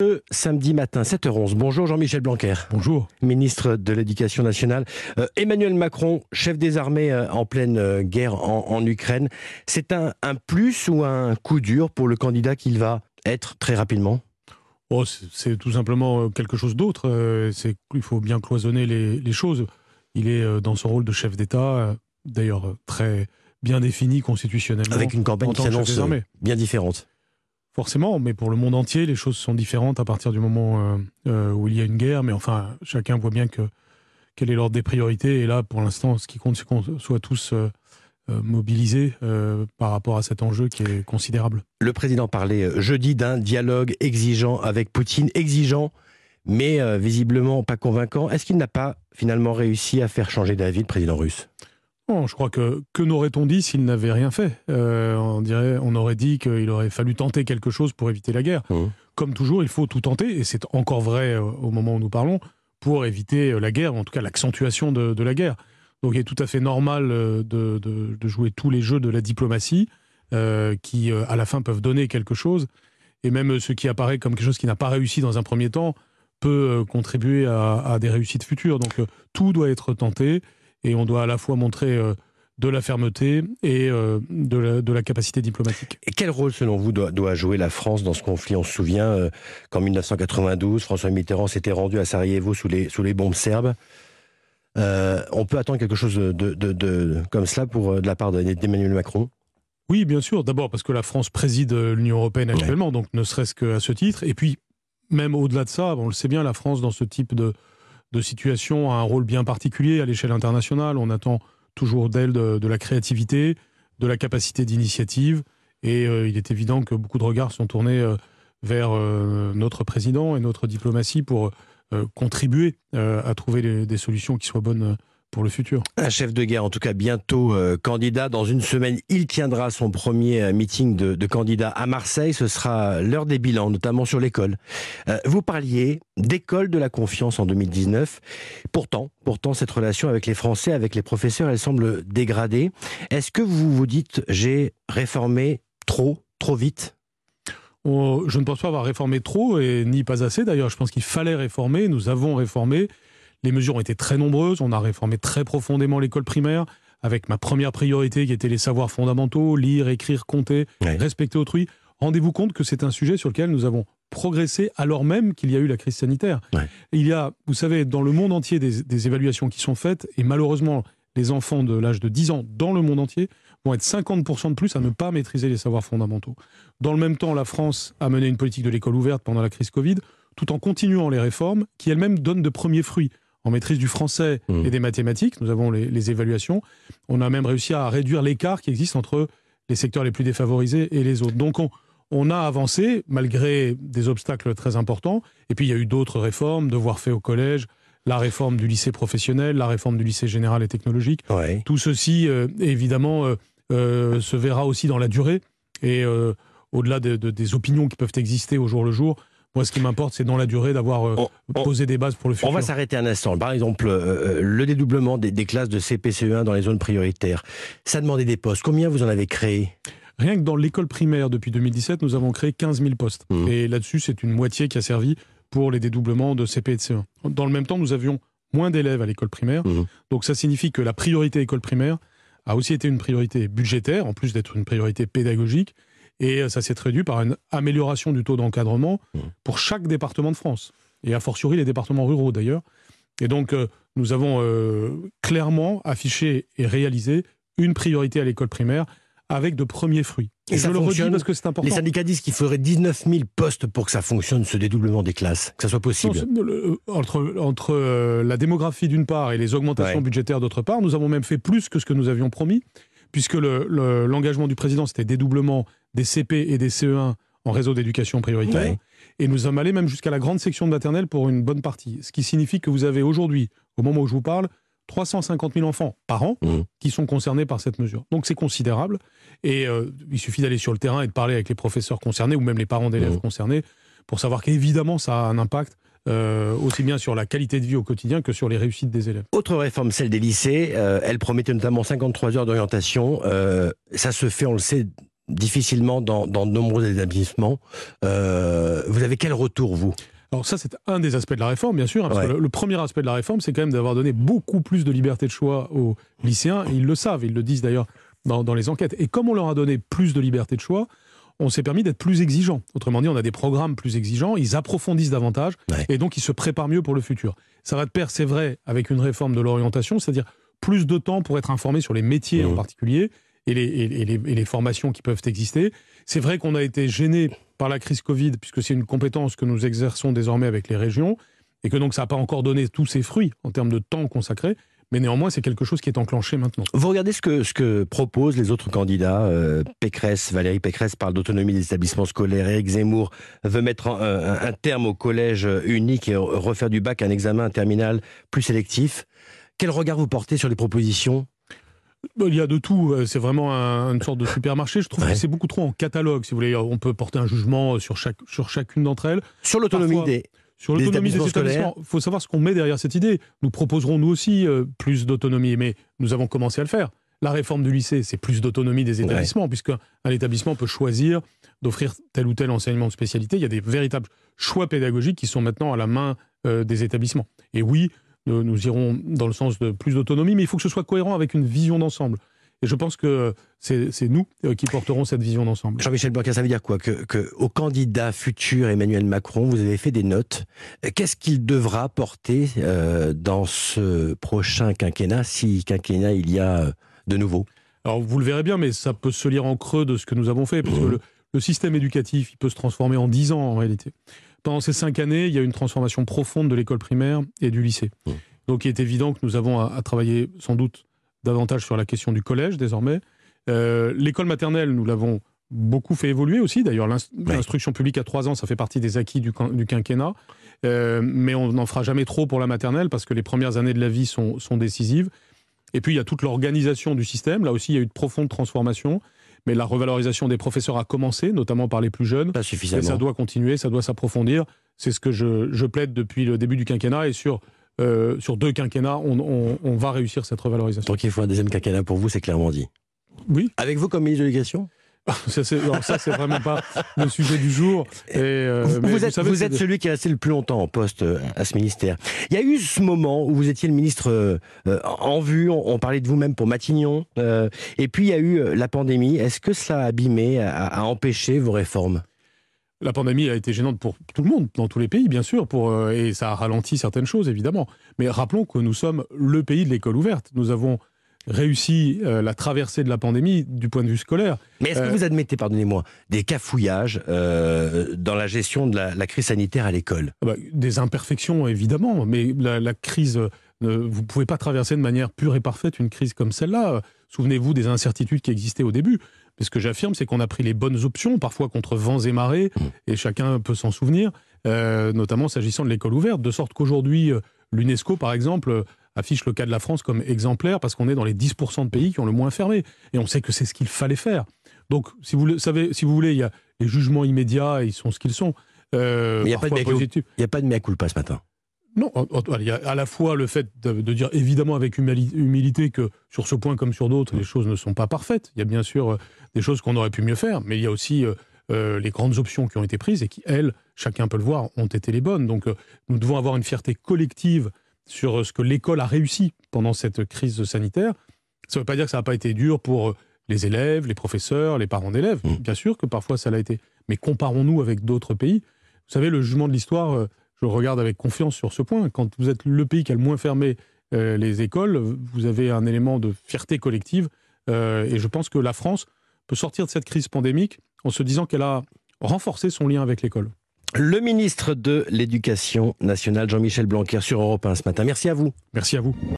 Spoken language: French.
Le samedi matin, 7h11. Bonjour Jean-Michel Blanquer. Bonjour. Ministre de l'Éducation nationale. Euh, Emmanuel Macron, chef des armées euh, en pleine euh, guerre en, Ukraine. C'est un, plus ou un coup dur pour le candidat qu'il va être très rapidement? Oh, C'est tout simplement quelque chose d'autre. Il faut bien cloisonner les, choses. Il est dans son rôle de chef d'État, d'ailleurs très bien défini constitutionnellement. Avec une campagne qui s'annonce bien différente. Forcément, mais pour le monde entier, les choses sont différentes à partir du moment euh, euh, où il y a une guerre. Mais enfin, chacun voit bien que quel est l'ordre des priorités. Et là, pour l'instant, ce qui compte, c'est qu'on soit tous euh, mobilisés par rapport à cet enjeu qui est considérable. Le président parlait jeudi d'un dialogue exigeant avec Poutine, exigeant, mais visiblement pas convaincant. Est-ce qu'il n'a pas finalement réussi à faire changer d'avis le président russe? Je crois que que n'aurait-on dit s'il n'avait rien fait? Euh, On dirait, on aurait dit qu'il aurait fallu tenter quelque chose pour éviter la guerre. Mmh. Comme toujours, il faut tout tenter, et c'est encore vrai euh, au moment où nous parlons, pour éviter euh, la guerre, en tout cas l'accentuation de, la guerre. Donc il est tout à fait normal de, jouer tous les jeux de la diplomatie, qui à la fin peuvent donner quelque chose, et même ce qui apparaît comme quelque chose qui n'a pas réussi dans un premier temps peut contribuer à, à des réussites futures. Donc tout doit être tenté et on doit à la fois montrer euh, de la fermeté et euh, de, la, capacité diplomatique. Et quel rôle, selon vous, doit, jouer la France dans ce conflit? On se souvient euh, qu'en 1992, François Mitterrand s'était rendu à Sarajevo sous les, sous les bombes serbes. on peut attendre quelque chose de, comme cela pour, de la part d'Emmanuel Macron? Oui, bien sûr. D'abord parce que la France préside l'Union européenne actuellement, donc ne serait-ce qu'à ce titre. Et puis, même au-delà de ça, on le sait bien, la France, dans ce type de, de situation a un rôle bien particulier à l'échelle internationale. On attend toujours d'elle de, la créativité, de la capacité d'initiative. Et euh, il est évident que beaucoup de regards sont tournés euh, vers euh, notre président et notre diplomatie pour contribuer à trouver des solutions qui soient bonnes pour le futur. Un chef de guerre, en tout cas bientôt euh, candidat. Dans une semaine, il tiendra son premier euh, meeting de, de candidat à Marseille. Ce sera l'heure des bilans, notamment sur l'école. Euh, vous parliez d'école de la confiance en 2019. Pourtant, pourtant, cette relation avec les Français, avec les professeurs, elle semble dégradée. Est-ce que vous vous dites, j'ai réformé trop, trop vite? Je ne pense pas avoir réformé trop et ni pas assez. D'ailleurs, je pense qu'il fallait réformer. Nous avons réformé. Les mesures ont été très nombreuses. On a réformé très profondément l'école primaire avec ma première priorité qui était les savoirs fondamentaux, lire, écrire, compter, respecter autrui. Rendez-vous compte que c'est un sujet sur lequel nous avons progressé alors même qu'il y a eu la crise sanitaire. Il y a, vous savez, dans le monde entier des, évaluations qui sont faites et malheureusement, les enfants de l'âge de 10 ans dans le monde entier vont être 50% de plus à ne pas maîtriser les savoirs fondamentaux. Dans le même temps, la France a mené une politique de l'école ouverte pendant la crise Covid, tout en continuant les réformes qui elles-mêmes donnent de premiers fruits en maîtrise du français mmh. et des mathématiques. Nous avons les, évaluations. On a même réussi à réduire l'écart qui existe entre les secteurs les plus défavorisés et les autres. Donc on, a avancé malgré des obstacles très importants. Et puis il y a eu d'autres réformes, devoirs faits au collège, la réforme du lycée professionnel, la réforme du lycée général et technologique. Tout ceci, euh, évidemment, euh, euh, se verra aussi dans la durée. Et au-delà des opinions qui peuvent exister au jour le jour, moi, ce qui m'importe, c'est dans la durée d'avoir euh, posé des bases pour le futur. On va s'arrêter un instant. Par exemple, euh, euh, le dédoublement des, classes de CPCE1 dans les zones prioritaires, ça demandait des postes. Combien vous en avez créé? Rien que dans l'école primaire, depuis 2017, nous avons créé 15 000 postes. Mmh. Et là-dessus, c'est une moitié qui a servi pour les dédoublements de CP et de CE1. Dans le même temps, nous avions moins d'élèves à l'école primaire. Mmh. Donc ça signifie que la priorité école primaire a aussi été une priorité budgétaire, en plus d'être une priorité pédagogique. Et euh, ça s'est traduit par une amélioration du taux d'encadrement mmh. pour chaque département de France, et a fortiori les départements ruraux d'ailleurs. Et donc, euh, nous avons euh, clairement affiché et réalisé une priorité à l'école primaire avec de premiers fruits. Et, ça je le redis parce que c'est important. Les syndicats disent qu'il faudrait 19 000 postes pour que ça fonctionne, ce dédoublement des classes, que ça soit possible. entre entre la démographie d'une part et les augmentations budgétaires d'autre part, nous avons même fait plus que ce que nous avions promis, puisque l'engagement du président, c'était dédoublement des CP et des CE1 en réseau d'éducation prioritaire. Et nous sommes allés même jusqu'à la grande section de maternelle pour une bonne partie. Ce qui signifie que vous avez aujourd'hui, au moment où je vous parle, 350 000 enfants par an mmh. qui sont concernés par cette mesure. Donc c'est considérable. Et euh, il suffit d'aller sur le terrain et de parler avec les professeurs concernés ou même les parents d'élèves mmh. concernés pour savoir qu'évidemment ça a un impact euh, aussi bien sur la qualité de vie au quotidien que sur les réussites des élèves. Autre réforme, celle des lycées. Euh, elle promettait notamment 53 heures d'orientation. ça se fait, on le sait, difficilement dans, dans de nombreux établissements. Euh, vous avez quel retour, vous? Alors ça, c'est un des aspects de la réforme, bien sûr. Hein, parce que le, premier aspect de la réforme, c'est quand même d'avoir donné beaucoup plus de liberté de choix aux lycéens. Et ils le savent, ils le disent d'ailleurs dans, dans, les enquêtes. Et comme on leur a donné plus de liberté de choix, on s'est permis d'être plus exigeants. Autrement dit, on a des programmes plus exigeants, ils approfondissent davantage, et donc ils se préparent mieux pour le futur. Ça va de pair, c'est vrai, avec une réforme de l'orientation, c'est-à-dire plus de temps pour être informé sur les métiers en mmh. particulier, et les, formations qui peuvent exister. C'est vrai qu'on a été gêné par la crise Covid, puisque c'est une compétence que nous exerçons désormais avec les régions, et que donc ça n'a pas encore donné tous ses fruits en termes de temps consacré. Mais néanmoins, c'est quelque chose qui est enclenché maintenant. Vous regardez ce que, ce proposent les autres candidats. Euh, Pécresse, Valérie Pécresse parle d'autonomie des établissements scolaires. Eric Zemmour veut mettre un, un, terme au collège unique et refaire du bac un examen terminal plus sélectif. Quel regard vous portez sur les propositions? Il y a de tout. Euh, c'est vraiment une sorte de supermarché. Je trouve que c'est beaucoup trop en catalogue. Si vous voulez, on peut porter un jugement sur, chaque, sur chacune d'entre elles. Sur l'autonomie des. Sur l'autonomie des, établissements, il faut savoir ce qu'on met derrière cette idée. Nous proposerons nous aussi euh, plus d'autonomie, mais nous avons commencé à le faire. La réforme du lycée, c'est plus d'autonomie des établissements, puisqu'un établissement peut choisir d'offrir tel ou tel enseignement de spécialité. Il y a des véritables choix pédagogiques qui sont maintenant à la main euh, des établissements. Et oui, nous, irons dans le sens de plus d'autonomie, mais il faut que ce soit cohérent avec une vision d'ensemble. Et je pense que c'est nous euh, qui porterons cette vision d'ensemble. Jean-Michel Blanquer, ça veut dire quoi que, que, au candidat futur Emmanuel Macron, vous avez fait des notes. Qu'est-ce qu'il devra porter euh, dans ce prochain quinquennat, si quinquennat il y a euh, de nouveau? Alors vous le verrez bien, mais ça peut se lire en creux de ce que nous avons fait, parce que mmh. le, le, système éducatif, il peut se transformer en dix ans en réalité. Pendant ces cinq années, il y a une transformation profonde de l'école primaire et du lycée. Mmh. Donc il est évident que nous avons à, travailler sans doute davantage sur la question du collège désormais. Euh, l'école maternelle, nous l'avons beaucoup fait évoluer aussi. D'ailleurs, l'instruction publique à trois ans, ça fait partie des acquis du, quinquennat. Euh, mais on n'en fera jamais trop pour la maternelle parce que les premières années de la vie sont, sont décisives. Et puis, il y a toute l'organisation du système. Là aussi, il y a eu de profondes transformations mais la revalorisation des professeurs a commencé, notamment par les plus jeunes. Pas suffisamment. Et ça doit continuer, ça doit s'approfondir. C'est ce que je, plaide depuis le début du quinquennat et sur euh, sur deux quinquennats, on, va réussir cette revalorisation. Donc il faut un deuxième quinquennat pour vous, c'est clairement dit. Oui. Avec vous comme ministre de l'Éducation? ça, c'est, ça, c'est vraiment pas le sujet du jour. Et, euh, vous, êtes, vous êtes celui qui est resté le plus longtemps en poste euh, à ce ministère. Il y a eu ce moment où vous étiez le ministre euh, en vue, on, parlait de vous-même pour Matignon, et puis il y a eu la pandémie. Est-ce que ça a abîmé, a, empêché vos réformes? La pandémie a été gênante pour tout le monde, dans tous les pays, bien sûr, pour, et ça a ralenti certaines choses, évidemment. Mais rappelons que nous sommes le pays de l'école ouverte. Nous avons réussi euh, la traversée de la pandémie du point de vue scolaire. Mais est-ce que euh, vous admettez, pardonnez-moi, des cafouillages euh, dans la gestion de la, crise sanitaire à l'école? Ah bah, Des imperfections, évidemment, mais la, crise, vous ne pouvez pas traverser de manière pure et parfaite une crise comme celle-là. Souvenez-vous des incertitudes qui existaient au début. Mais ce que j'affirme, c'est qu'on a pris les bonnes options, parfois contre vents et marées, mmh. et chacun peut s'en souvenir, notamment s'agissant de l'école ouverte, de sorte qu'aujourd'hui, l'UNESCO, par exemple, affiche le cas de la France comme exemplaire parce qu'on est dans les 10% de pays qui ont le moins fermé. Et on sait que c'est ce qu'il fallait faire. Donc, si vous, savez, si vous voulez, il y a les jugements immédiats, ils sont ce qu'ils sont. Euh, il n'y a, a, pas de mea culpa ce matin. Non, il y a à la fois le fait de, dire évidemment avec humilité que sur ce point comme sur d'autres, les choses ne sont pas parfaites. Il y a bien sûr euh, des choses qu'on aurait pu mieux faire, mais il y a aussi euh, les grandes options qui ont été prises et qui, elles, chacun peut le voir, ont été les bonnes. Donc nous devons avoir une fierté collective sur ce que l'école a réussi pendant cette crise sanitaire. Ça ne veut pas dire que ça n'a pas été dur pour les élèves, les professeurs, les parents d'élèves. Mmh. Bien sûr que parfois ça l'a été. Mais comparons-nous avec d'autres pays. Vous savez, le jugement de l'histoire, euh, je le regarde avec confiance sur ce point. Quand vous êtes le pays qui a le moins fermé euh, les écoles, vous avez un élément de fierté collective. Euh, et je pense que la France peut sortir de cette crise pandémique en se disant qu'elle a renforcé son lien avec l'école. Le ministre de l'Éducation nationale, Jean-Michel Blanquer, sur Europe 1 ce matin. Merci à vous. Merci à vous.